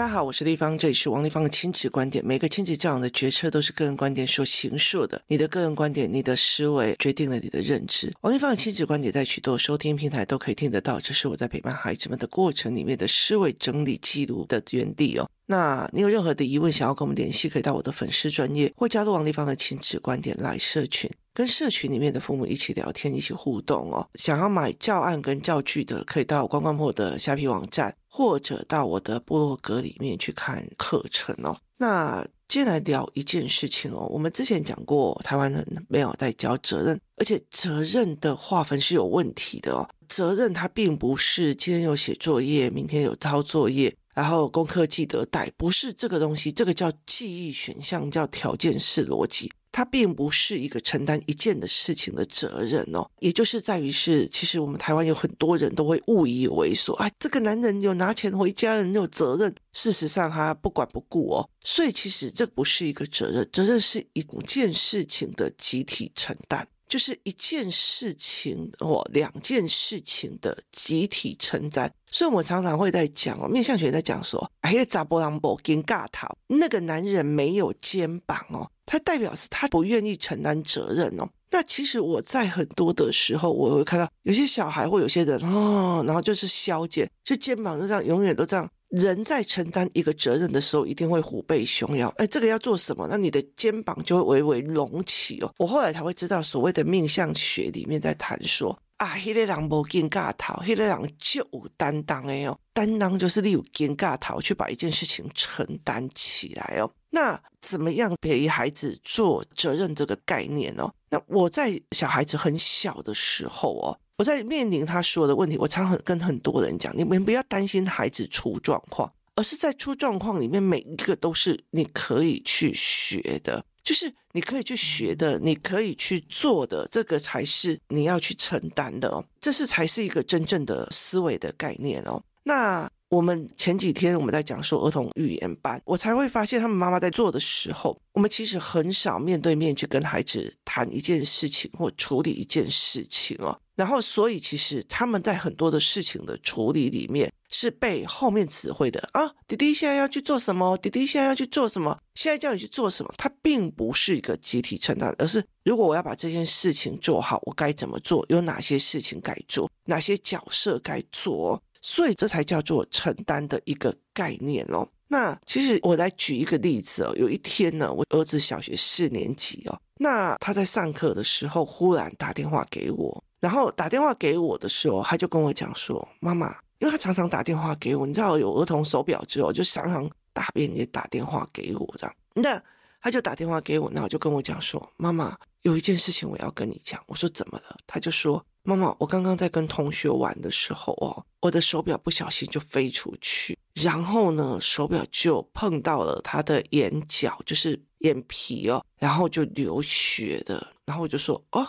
大家好，我是丽芳，这里是王立芳的亲子观点。每个亲子教养的决策都是个人观点所形塑的。你的个人观点，你的思维决定了你的认知。王立芳的亲子观点在许多收听平台都可以听得到。这是我在陪伴孩子们的过程里面的思维整理记录的原地哦。那你有任何的疑问想要跟我们联系，可以到我的粉丝专业或加入王立芳的亲子观点来社群。跟社群里面的父母一起聊天，一起互动哦。想要买教案跟教具的，可以到关关破的虾皮网站，或者到我的部落格里面去看课程哦。那接下来聊一件事情哦。我们之前讲过，台湾人没有在教责任，而且责任的划分是有问题的哦。责任它并不是今天有写作业，明天有抄作业，然后功课记得带，不是这个东西。这个叫记忆选项，叫条件式逻辑。它并不是一个承担一件的事情的责任哦，也就是在于是，其实我们台湾有很多人都会误以为说，哎，这个男人有拿钱回家，人有责任。事实上，他不管不顾哦，所以其实这不是一个责任，责任是一件事情的集体承担，就是一件事情或两件事情的集体承担。所以我常常会在讲哦，面向学在讲说，哎呀，查波浪波跟尬逃，那个男人没有肩膀哦。他代表是他不愿意承担责任哦。那其实我在很多的时候，我会看到有些小孩或有些人哦，然后就是削减，就肩膀就这样，永远都这样。人在承担一个责任的时候，一定会虎背熊腰。哎，这个要做什么？那你的肩膀就会微微隆起哦。我后来才会知道，所谓的命相学里面在谈说。啊，迄个人无肩胛头，迄个人就有担当的哦。担当就是你有肩胛头去把一件事情承担起来哦。那怎么样陪孩子做责任这个概念哦？那我在小孩子很小的时候哦，我在面临他说的问题，我常常跟很多人讲，你们不要担心孩子出状况，而是在出状况里面，每一个都是你可以去学的。就是你可以去学的，你可以去做的，这个才是你要去承担的哦。这是才是一个真正的思维的概念哦。那我们前几天我们在讲说儿童语言班，我才会发现他们妈妈在做的时候，我们其实很少面对面去跟孩子谈一件事情或处理一件事情哦。然后，所以其实他们在很多的事情的处理里面是被后面指挥的啊。弟弟现在要去做什么？弟弟现在要去做什么？现在叫你去做什么？他并不是一个集体承担，而是如果我要把这件事情做好，我该怎么做？有哪些事情该做？哪些角色该做？所以这才叫做承担的一个概念哦。那其实我来举一个例子哦。有一天呢，我儿子小学四年级哦，那他在上课的时候忽然打电话给我。然后打电话给我的时候，他就跟我讲说：“妈妈，因为他常常打电话给我，你知道有儿童手表之后，就常常大便也打电话给我这样。那他就打电话给我，然后就跟我讲说：‘妈妈，有一件事情我要跟你讲。’我说：‘怎么了？’他就说：‘妈妈，我刚刚在跟同学玩的时候哦，我的手表不小心就飞出去，然后呢，手表就碰到了他的眼角，就是眼皮哦，然后就流血的。然后我就说：‘哦，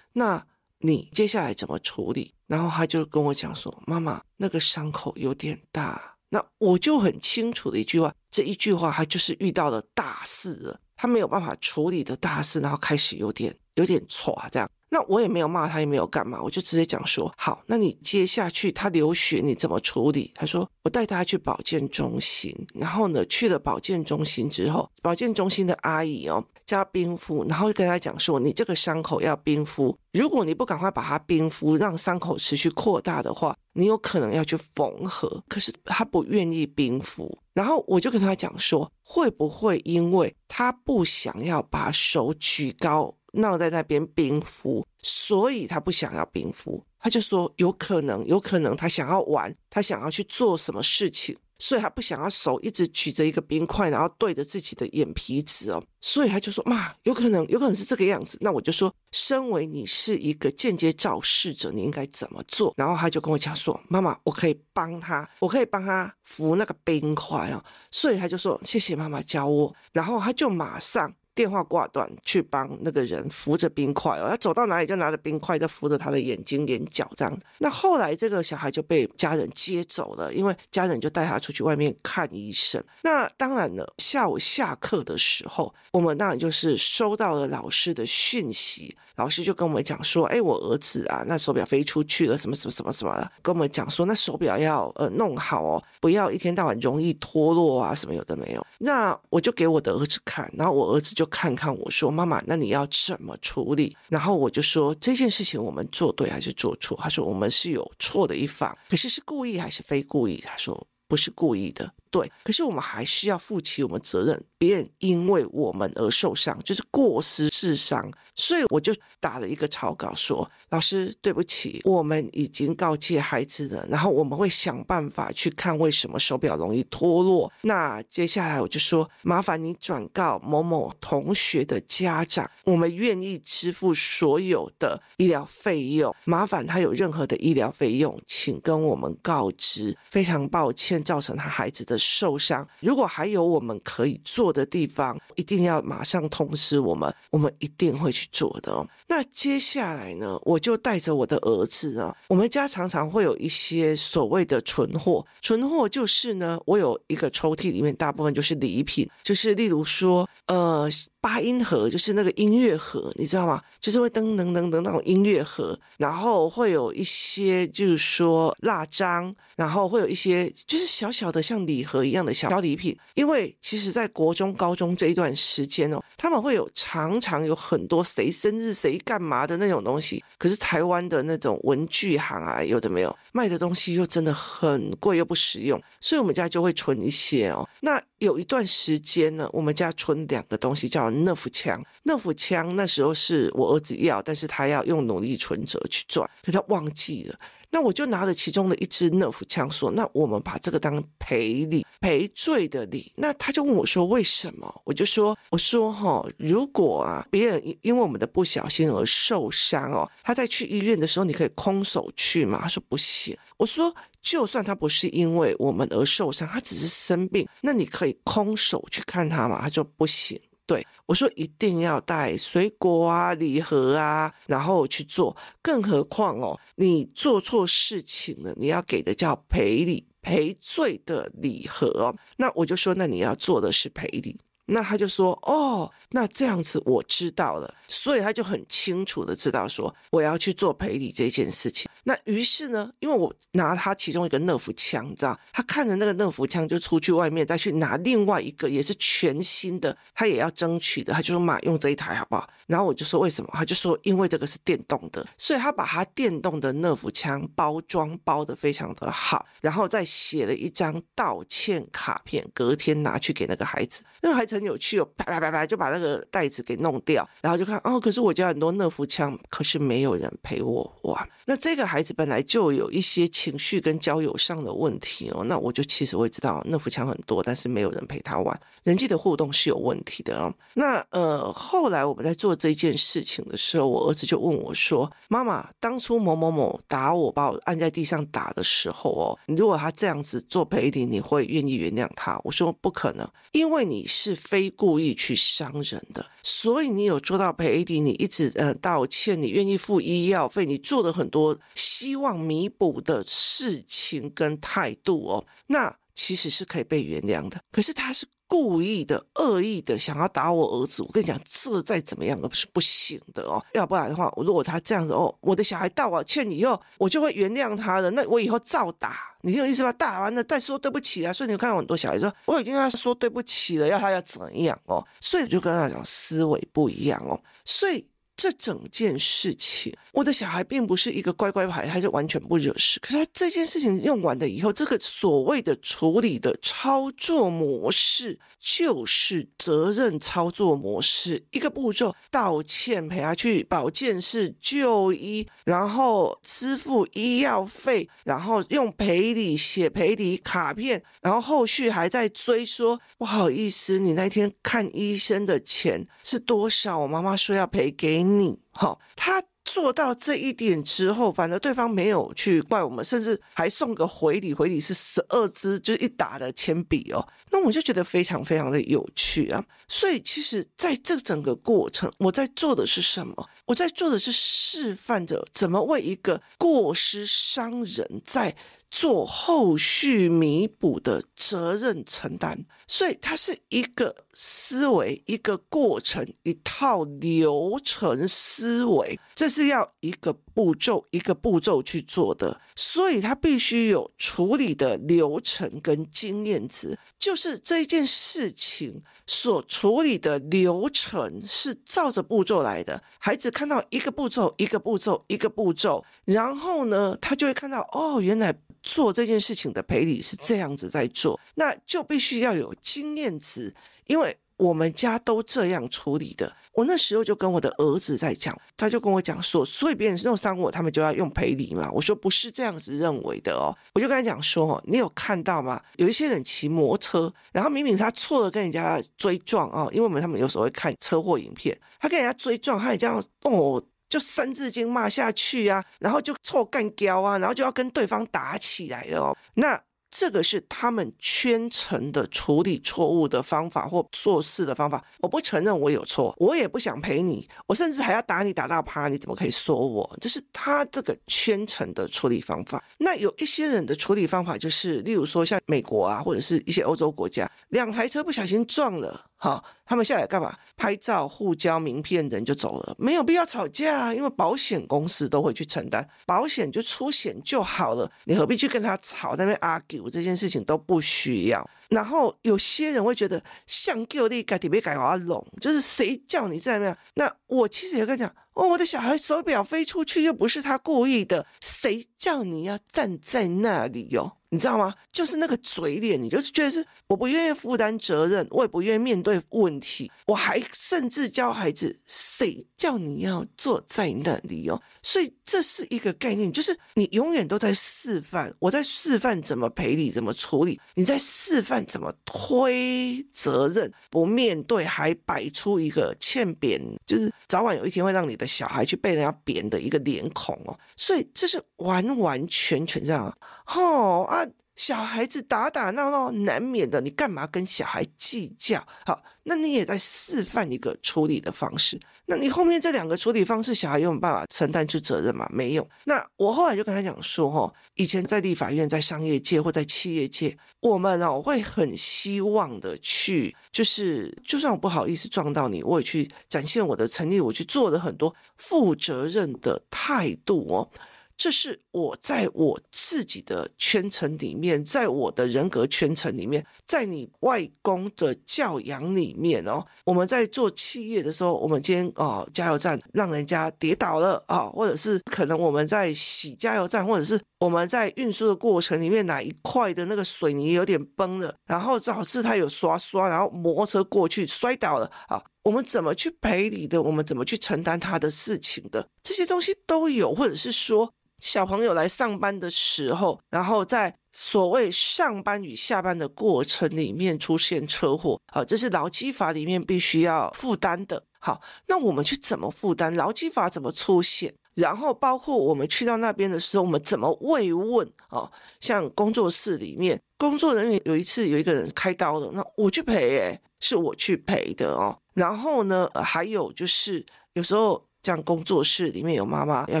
那’。”你接下来怎么处理？然后他就跟我讲说：“妈妈，那个伤口有点大。”那我就很清楚的一句话，这一句话他就是遇到了大事了，他没有办法处理的大事，然后开始有点有点挫这样。那我也没有骂他，也没有干嘛，我就直接讲说：好，那你接下去他流血你怎么处理？他说：我带他去保健中心。然后呢，去了保健中心之后，保健中心的阿姨哦叫他冰敷，然后就跟他讲说：你这个伤口要冰敷，如果你不赶快把它冰敷，让伤口持续扩大的话，你有可能要去缝合。可是他不愿意冰敷，然后我就跟他讲说：会不会因为他不想要把手举高？闹在那边冰敷，所以他不想要冰敷，他就说有可能，有可能他想要玩，他想要去做什么事情，所以他不想要手一直举着一个冰块，然后对着自己的眼皮子哦，所以他就说妈，有可能，有可能是这个样子。那我就说，身为你是一个间接肇事者，你应该怎么做？然后他就跟我讲说，妈妈，我可以帮他，我可以帮他扶那个冰块哦。所以他就说谢谢妈妈教我，然后他就马上。电话挂断，去帮那个人扶着冰块哦，他走到哪里就拿着冰块在扶着他的眼睛、眼角这样子。那后来这个小孩就被家人接走了，因为家人就带他出去外面看医生。那当然了，下午下课的时候，我们当然就是收到了老师的讯息，老师就跟我们讲说：“哎，我儿子啊，那手表飞出去了，什么什么什么什么的，跟我们讲说，那手表要呃弄好哦，不要一天到晚容易脱落啊，什么有的没有。”那我就给我的儿子看，然后我儿子就。就看看我说，妈妈，那你要怎么处理？然后我就说，这件事情我们做对还是做错？他说我们是有错的一方，可是是故意还是非故意？他说不是故意的。对，可是我们还是要负起我们责任。别人因为我们而受伤，就是过失致伤。所以我就打了一个草稿说：“老师，对不起，我们已经告诫孩子了，然后我们会想办法去看为什么手表容易脱落。那接下来我就说，麻烦你转告某某同学的家长，我们愿意支付所有的医疗费用。麻烦他有任何的医疗费用，请跟我们告知。非常抱歉，造成他孩子的。”受伤，如果还有我们可以做的地方，一定要马上通知我们，我们一定会去做的哦。那接下来呢，我就带着我的儿子啊，我们家常常会有一些所谓的存货，存货就是呢，我有一个抽屉里面大部分就是礼品，就是例如说，呃。八音盒就是那个音乐盒，你知道吗？就是会噔噔噔噔那种音乐盒，然后会有一些就是说蜡章，然后会有一些就是小小的像礼和一样的小小礼品。因为其实，在国中、高中这一段时间哦，他们会有常常有很多谁生日谁干嘛的那种东西。可是台湾的那种文具行啊，有的没有卖的东西又真的很贵又不实用，所以我们家就会存一些哦。那有一段时间呢，我们家存两个东西叫。乐福枪，乐福枪那时候是我儿子要，但是他要用努力存折去赚，可他忘记了。那我就拿了其中的一支乐福枪，说：“那我们把这个当赔礼、赔罪的礼。”那他就问我说：“为什么？”我就说：“我说哈，如果啊别人因为我们的不小心而受伤哦，他在去医院的时候，你可以空手去吗？”他说：“不行。”我说：“就算他不是因为我们而受伤，他只是生病，那你可以空手去看他吗？”他说：“不行。”对，我说一定要带水果啊、礼盒啊，然后去做。更何况哦，你做错事情了，你要给的叫赔礼、赔罪的礼盒。那我就说，那你要做的是赔礼。那他就说，哦，那这样子我知道了，所以他就很清楚的知道说，我要去做赔礼这件事情。那于是呢，因为我拿他其中一个乐福枪，你知道，他看着那个乐福枪就出去外面再去拿另外一个也是全新的，他也要争取的，他就说妈，用这一台好不好？然后我就说为什么？他就说因为这个是电动的，所以他把他电动的乐福枪包装包的非常的好，然后再写了一张道歉卡片，隔天拿去给那个孩子，那个孩子很有趣哦，啪啪啪啪就把那个袋子给弄掉，然后就看哦，可是我家很多乐福枪，可是没有人陪我玩，那这个。孩子本来就有一些情绪跟交友上的问题哦，那我就其实我也知道乐福枪很多，但是没有人陪他玩，人际的互动是有问题的哦。那呃，后来我们在做这件事情的时候，我儿子就问我说：“妈妈，当初某某某打我，把我按在地上打的时候哦，如果他这样子做赔礼，你会愿意原谅他？”我说：“不可能，因为你是非故意去伤人的，所以你有做到赔礼，你一直呃道歉，你愿意付医药费，你做了很多。”希望弥补的事情跟态度哦，那其实是可以被原谅的。可是他是故意的、恶意的，想要打我儿子。我跟你讲，这再怎么样都是不行的哦。要不然的话，如果他这样子哦，我的小孩道我歉以后，我就会原谅他的。那我以后照打，你有意思吧？打完了再说对不起啊。所以你看到很多小孩说，我已经跟他说对不起了，要他要怎样哦？所以就跟他讲思维不一样哦。所以。这整件事情，我的小孩并不是一个乖乖牌，他就完全不惹事。可是他这件事情用完了以后，这个所谓的处理的操作模式，就是责任操作模式。一个步骤，道歉，陪他去保健室就医，然后支付医药费，然后用赔礼写赔礼卡片，然后后续还在追说不好意思，你那天看医生的钱是多少？我妈妈说要赔给你。你好，他做到这一点之后，反而对方没有去怪我们，甚至还送个回礼，回礼是十二支，就是一打的铅笔哦。那我就觉得非常非常的有趣啊。所以其实在这整个过程，我在做的是什么？我在做的是示范着怎么为一个过失伤人在。做后续弥补的责任承担，所以它是一个思维、一个过程、一套流程思维，这是要一个步骤一个步骤去做的，所以它必须有处理的流程跟经验值，就是这一件事情所处理的流程是照着步骤来的。孩子看到一个步骤一个步骤一个步骤，然后呢，他就会看到哦，原来。做这件事情的赔礼是这样子在做，那就必须要有经验值，因为我们家都这样处理的。我那时候就跟我的儿子在讲，他就跟我讲说，所以别人弄伤我，他们就要用赔礼嘛。我说不是这样子认为的哦，我就跟他讲说，你有看到吗？有一些人骑摩托车，然后明明他错了，跟人家追撞啊，因为我们他们有时候会看车祸影片，他跟人家追撞，他也这样哦。就三字经骂下去啊，然后就臭干胶啊，然后就要跟对方打起来了哦。那这个是他们圈层的处理错误的方法或做事的方法。我不承认我有错，我也不想陪你，我甚至还要打你打到趴，你怎么可以说我？这是他这个圈层的处理方法。那有一些人的处理方法就是，例如说像美国啊，或者是一些欧洲国家，两台车不小心撞了。好，他们下来干嘛？拍照、互交名片，人就走了，没有必要吵架，因为保险公司都会去承担，保险就出险就好了，你何必去跟他吵？那边 argue 这件事情都不需要。然后有些人会觉得，像叫你改，特别改阿龙，就是谁叫你这样？那我其实也跟你讲，哦，我的小孩手表飞出去，又不是他故意的，谁叫你要站在那里哟、你知道吗？就是那个嘴脸，你就是觉得是我不愿意负担责任，我也不愿意面对问题，我还甚至教孩子，谁叫你要坐在那里哦？所以这是一个概念，就是你永远都在示范，我在示范怎么赔礼，怎么处理，你在示范怎么推责任，不面对还摆出一个欠扁，就是早晚有一天会让你的小孩去被人家扁的一个脸孔哦。所以这是完完全全这样，哦啊。小孩子打打闹闹难免的，你干嘛跟小孩计较？好，那你也在示范一个处理的方式。那你后面这两个处理方式，小孩有没有办法承担出责任吗？没有。那我后来就跟他讲说，哈，以前在立法院、在商业界或在企业界，我们哦会很希望的去，就是就算我不好意思撞到你，我也去展现我的诚意，我去做了很多负责任的态度哦。这是我在我自己的圈层里面，在我的人格圈层里面，在你外公的教养里面哦。我们在做企业的时候，我们今天哦加油站让人家跌倒了啊，或者是可能我们在洗加油站，或者是我们在运输的过程里面哪一块的那个水泥有点崩了，然后导致他有刷刷，然后摩托车过去摔倒了啊。我们怎么去赔礼的？我们怎么去承担他的事情的？这些东西都有，或者是说。小朋友来上班的时候，然后在所谓上班与下班的过程里面出现车祸，好，这是劳基法里面必须要负担的。好，那我们去怎么负担？劳基法怎么出现？然后包括我们去到那边的时候，我们怎么慰问？哦，像工作室里面，工作人员有一次有一个人开刀了，那我去赔，诶，是我去赔的哦。然后呢，还有就是有时候。像工作室里面有妈妈要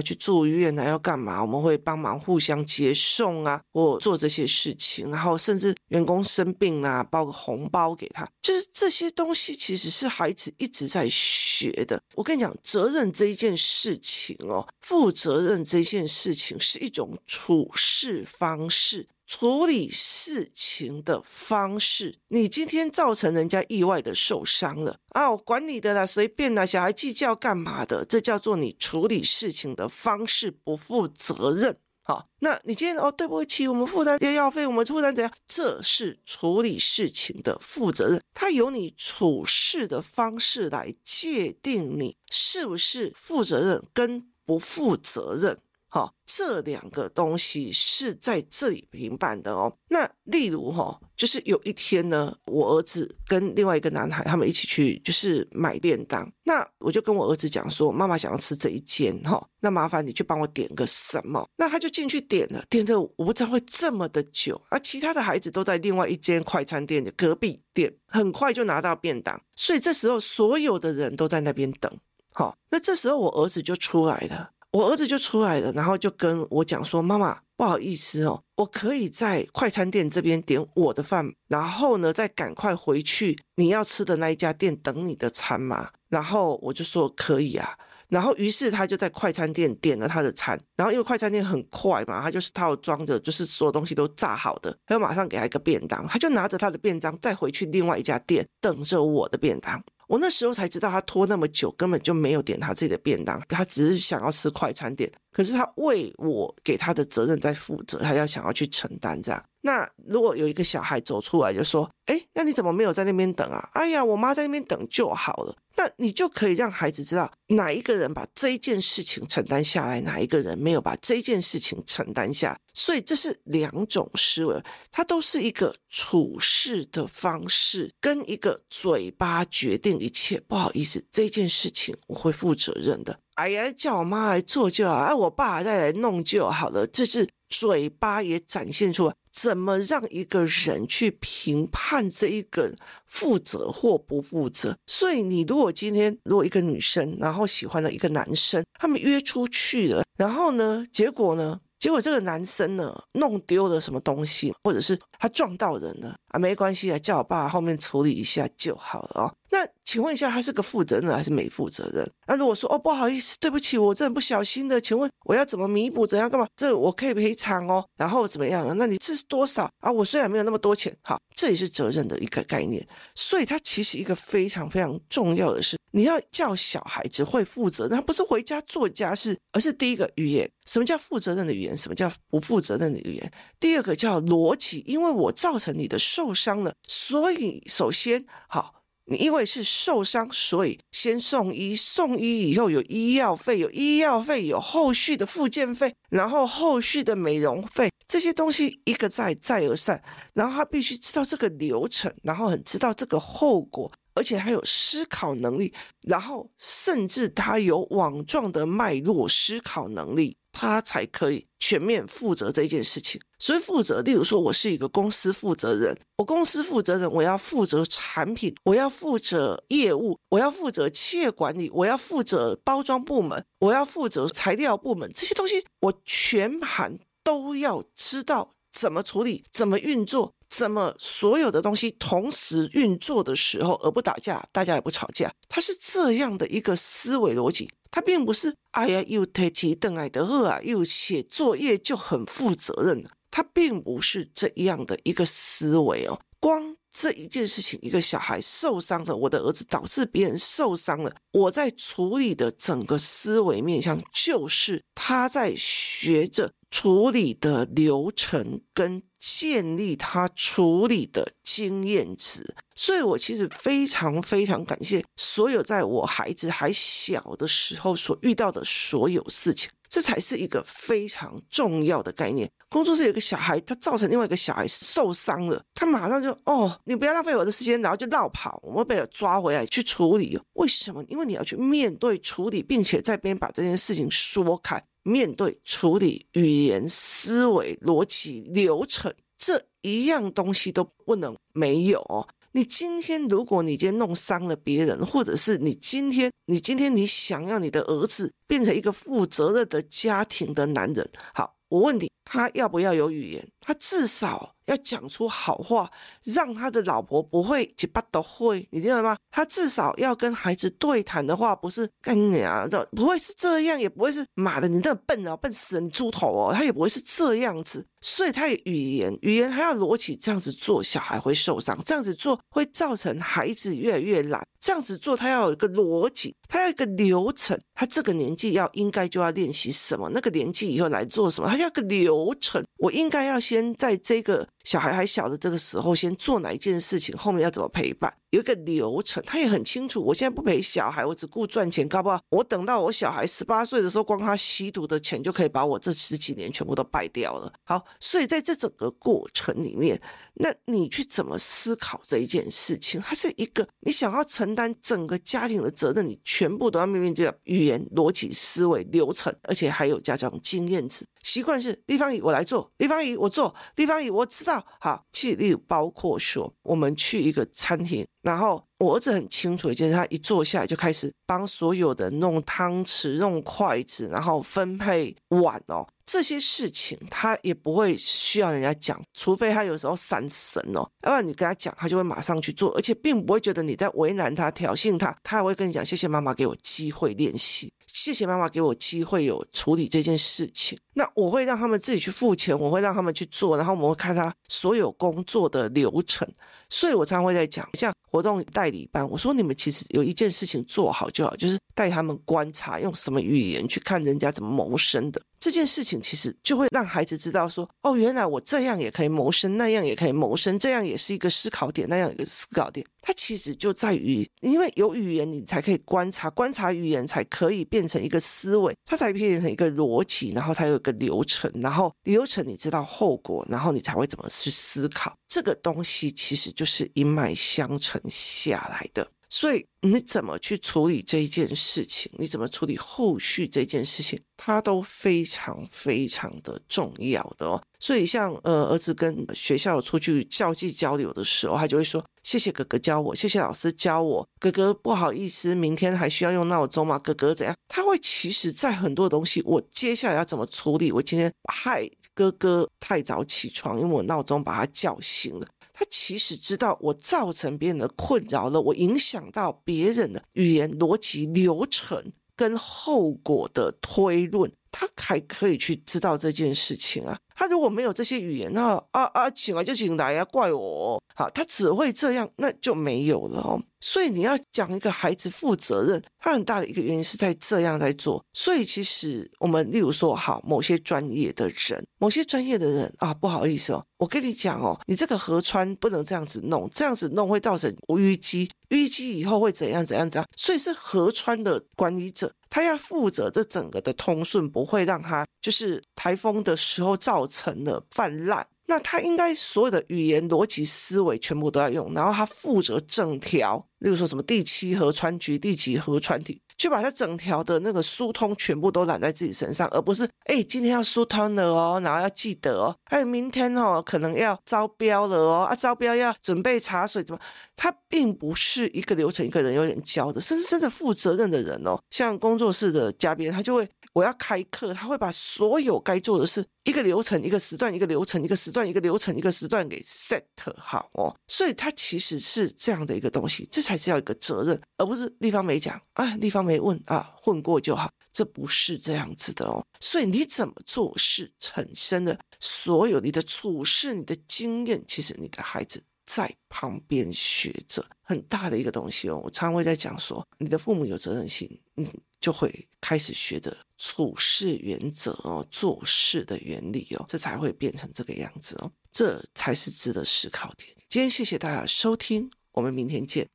去住院啊，要干嘛？我们会帮忙互相接送啊，或做这些事情。然后甚至员工生病啊，包个红包给他，就是这些东西其实是孩子一直在学的。我跟你讲，责任这一件事情哦，负责任这件事情是一种处事方式。处理事情的方式，你今天造成人家意外的受伤了啊！我管你的啦，随便啦，小孩计较干嘛的？这叫做你处理事情的方式不负责任。好，那你今天哦，对不起，我们负担医药费，我们负担怎样？这是处理事情的负责任，它由你处事的方式来界定你是不是负责任跟不负责任。哈，这两个东西是在这里评判的哦。那例如哈，就是有一天呢，我儿子跟另外一个男孩他们一起去，就是买便当。那我就跟我儿子讲说，妈妈想要吃这一间哈，那麻烦你去帮我点个什么。那他就进去点了，点的我不知道会这么的久，而其他的孩子都在另外一间快餐店的隔壁店，很快就拿到便当。所以这时候所有的人都在那边等。好，那这时候我儿子就出来了，我儿子就出来了，然后就跟我讲说：“妈妈，不好意思哦，我可以在快餐店这边点我的饭，然后呢，再赶快回去你要吃的那一家店等你的餐吗？”然后我就说：“可以啊。”然后于是他就在快餐店点了他的餐，然后因为快餐店很快嘛，他就是套装着，就是所有东西都炸好的，他就马上给他一个便当，他就拿着他的便当再回去另外一家店等着我的便当。我那时候才知道，他拖那么久根本就没有点他自己的便当，他只是想要吃快餐店。可是他为我给他的责任在负责，他要想要去承担这样。那如果有一个小孩走出来就说：“哎，那你怎么没有在那边等啊？”“哎呀，我妈在那边等就好了。”那你就可以让孩子知道哪一个人把这一件事情承担下来，哪一个人没有把这件事情承担下。所以这是两种思维，它都是一个处事的方式，跟一个嘴巴决定一切。不好意思，这件事情我会负责任的。哎呀，叫我妈来做就好，哎，我爸再来弄就好了。这是嘴巴也展现出来。怎么让一个人去评判这一个负责或不负责？所以你如果今天如果一个女生，然后喜欢了一个男生，他们约出去了，然后呢，结果呢？结果这个男生呢，弄丢了什么东西，或者是他撞到人了啊？没关系啊，叫我爸后面处理一下就好了哦。那请问一下，他是个负责任还是没负责任？那如果说哦，不好意思，对不起，我这不小心的，请问我要怎么弥补？怎样干嘛？这我可以赔偿哦。然后怎么样啊？那你这是多少啊？我虽然没有那么多钱，好，这也是责任的一个概念。所以它其实一个非常非常重要的是。你要教小孩子会负责任，他不是回家做家事，而是第一个语言。什么叫负责任的语言？什么叫不负责任的语言？第二个叫逻辑，因为我造成你的受伤了，所以首先好，你因为是受伤，所以先送医，送医以后有医药费，有医药费，有后续的复健费，然后后续的美容费，这些东西一个再再而三，然后他必须知道这个流程，然后很知道这个后果。而且还有思考能力，然后甚至他有网状的脉络思考能力，他才可以全面负责这件事情。所以负责，例如说，我是一个公司负责人，我公司负责人，我要负责产品，我要负责业务，我要负责企业管理，我要负责包装部门，我要负责材料部门，这些东西我全盘都要知道怎么处理，怎么运作。怎么所有的东西同时运作的时候，而不打架，大家也不吵架，它是这样的一个思维逻辑，他并不是哎呀又提起邓艾德赫啊，又写作业就很负责任，他并不是这样的一个思维哦。光这一件事情，一个小孩受伤了，我的儿子导致别人受伤了，我在处理的整个思维面向，就是他在学着。处理的流程跟建立他处理的经验值，所以我其实非常非常感谢所有在我孩子还小的时候所遇到的所有事情，这才是一个非常重要的概念。工作室有个小孩，他造成另外一个小孩受伤了，他马上就哦，你不要浪费我的时间，然后就绕跑，我们被他抓回来去处理。为什么？因为你要去面对处理，并且在边把这件事情说开。面对处理语言、思维、逻辑、流程这一样东西都不能没有。你今天如果你今天弄伤了别人，或者是你今天你今天你想要你的儿子变成一个负责任的家庭的男人，好，我问你，他要不要有语言？他至少。要讲出好话，让他的老婆不会几巴都会，你知道吗？他至少要跟孩子对谈的话，不是跟你啊，这不会是这样，也不会是妈的，你这笨啊，笨死了，你猪头哦，他也不会是这样子。所以他有语言，语言还要逻辑，这样子做小孩会受伤，这样子做会造成孩子越来越懒，这样子做他要有一个逻辑，他要一个流程，他这个年纪要应该就要练习什么，那个年纪以后来做什么，他要个流程，我应该要先在这个。小孩还小的这个时候，先做哪一件事情，后面要怎么陪伴，有一个流程，他也很清楚。我现在不陪小孩，我只顾赚钱，搞不好我等到我小孩十八岁的时候，光他吸毒的钱就可以把我这十几年全部都败掉了。好，所以在这整个过程里面，那你去怎么思考这一件事情？它是一个你想要承担整个家庭的责任，你全部都要面面这个语言、逻辑、思维、流程，而且还有家长经验值。习惯是立方体，我来做；立方体，我做；立方体，我知道。好，其实例包括说，我们去一个餐厅，然后我儿子很清楚一件事，他一坐下来就开始帮所有的弄汤匙、弄筷子，然后分配碗哦。这些事情他也不会需要人家讲，除非他有时候闪神哦，要不然你跟他讲，他就会马上去做，而且并不会觉得你在为难他、挑衅他，他还会跟你讲：“谢谢妈妈给我机会练习。”谢谢妈妈给我机会有处理这件事情，那我会让他们自己去付钱，我会让他们去做，然后我们会看他所有工作的流程。所以我常常会在讲，像活动代理班，我说你们其实有一件事情做好就好，就是带他们观察，用什么语言去看人家怎么谋生的。这件事情其实就会让孩子知道说，哦，原来我这样也可以谋生，那样也可以谋生，这样也是一个思考点，那样一个思考点。它其实就在于，因为有语言，你才可以观察，观察语言才可以变成一个思维，它才变成一个逻辑，然后才有一个流程，然后流程你知道后果，然后你才会怎么去思考。这个东西其实就是一脉相承下来的。所以你怎么去处理这一件事情？你怎么处理后续这件事情？它都非常非常的重要的哦。所以像呃儿子跟学校出去校际交流的时候，他就会说：“谢谢哥哥教我，谢谢老师教我。哥哥不好意思，明天还需要用闹钟吗？哥哥怎样？”他会其实在很多东西，我接下来要怎么处理？我今天害哥哥太早起床，因为我闹钟把他叫醒了。他其实知道我造成别人的困扰了，我影响到别人的语言逻辑流程跟后果的推论，他还可以去知道这件事情啊。他如果没有这些语言，那啊啊，醒来就醒来呀，怪我。好，他只会这样，那就没有了哦。所以你要讲一个孩子负责任，他很大的一个原因是在这样在做。所以其实我们例如说，好，某些专业的人，某些专业的人啊，不好意思哦，我跟你讲哦，你这个河川不能这样子弄，这样子弄会造成淤积，淤积以后会怎样怎样怎样。所以是河川的管理者，他要负责这整个的通顺，不会让他就是台风的时候造成了泛滥。那他应该所有的语言逻辑思维全部都要用，然后他负责整条，例如说什么第七河川局、第几河川体，就把他整条的那个疏通全部都揽在自己身上，而不是哎今天要疏通了哦，然后要记得哦，还有明天哦可能要招标了哦，啊招标要准备茶水怎么？他并不是一个流程一个人有点教的，甚至真的负责任的人哦，像工作室的嘉宾他就会。我要开课，他会把所有该做的事，一个流程、一个时段、一个流程、一个时段、一个流程、一个时段给 set 好哦。所以它其实是这样的一个东西，这才是要一个责任，而不是立方没讲啊，立方没问啊，混过就好，这不是这样子的哦。所以你怎么做事产生的所有你的处事、你的经验，其实你的孩子在旁边学着很大的一个东西哦。我常常会在讲说，你的父母有责任心，嗯。就会开始学的处事原则哦，做事的原理哦，这才会变成这个样子哦，这才是值得思考点。今天谢谢大家收听，我们明天见。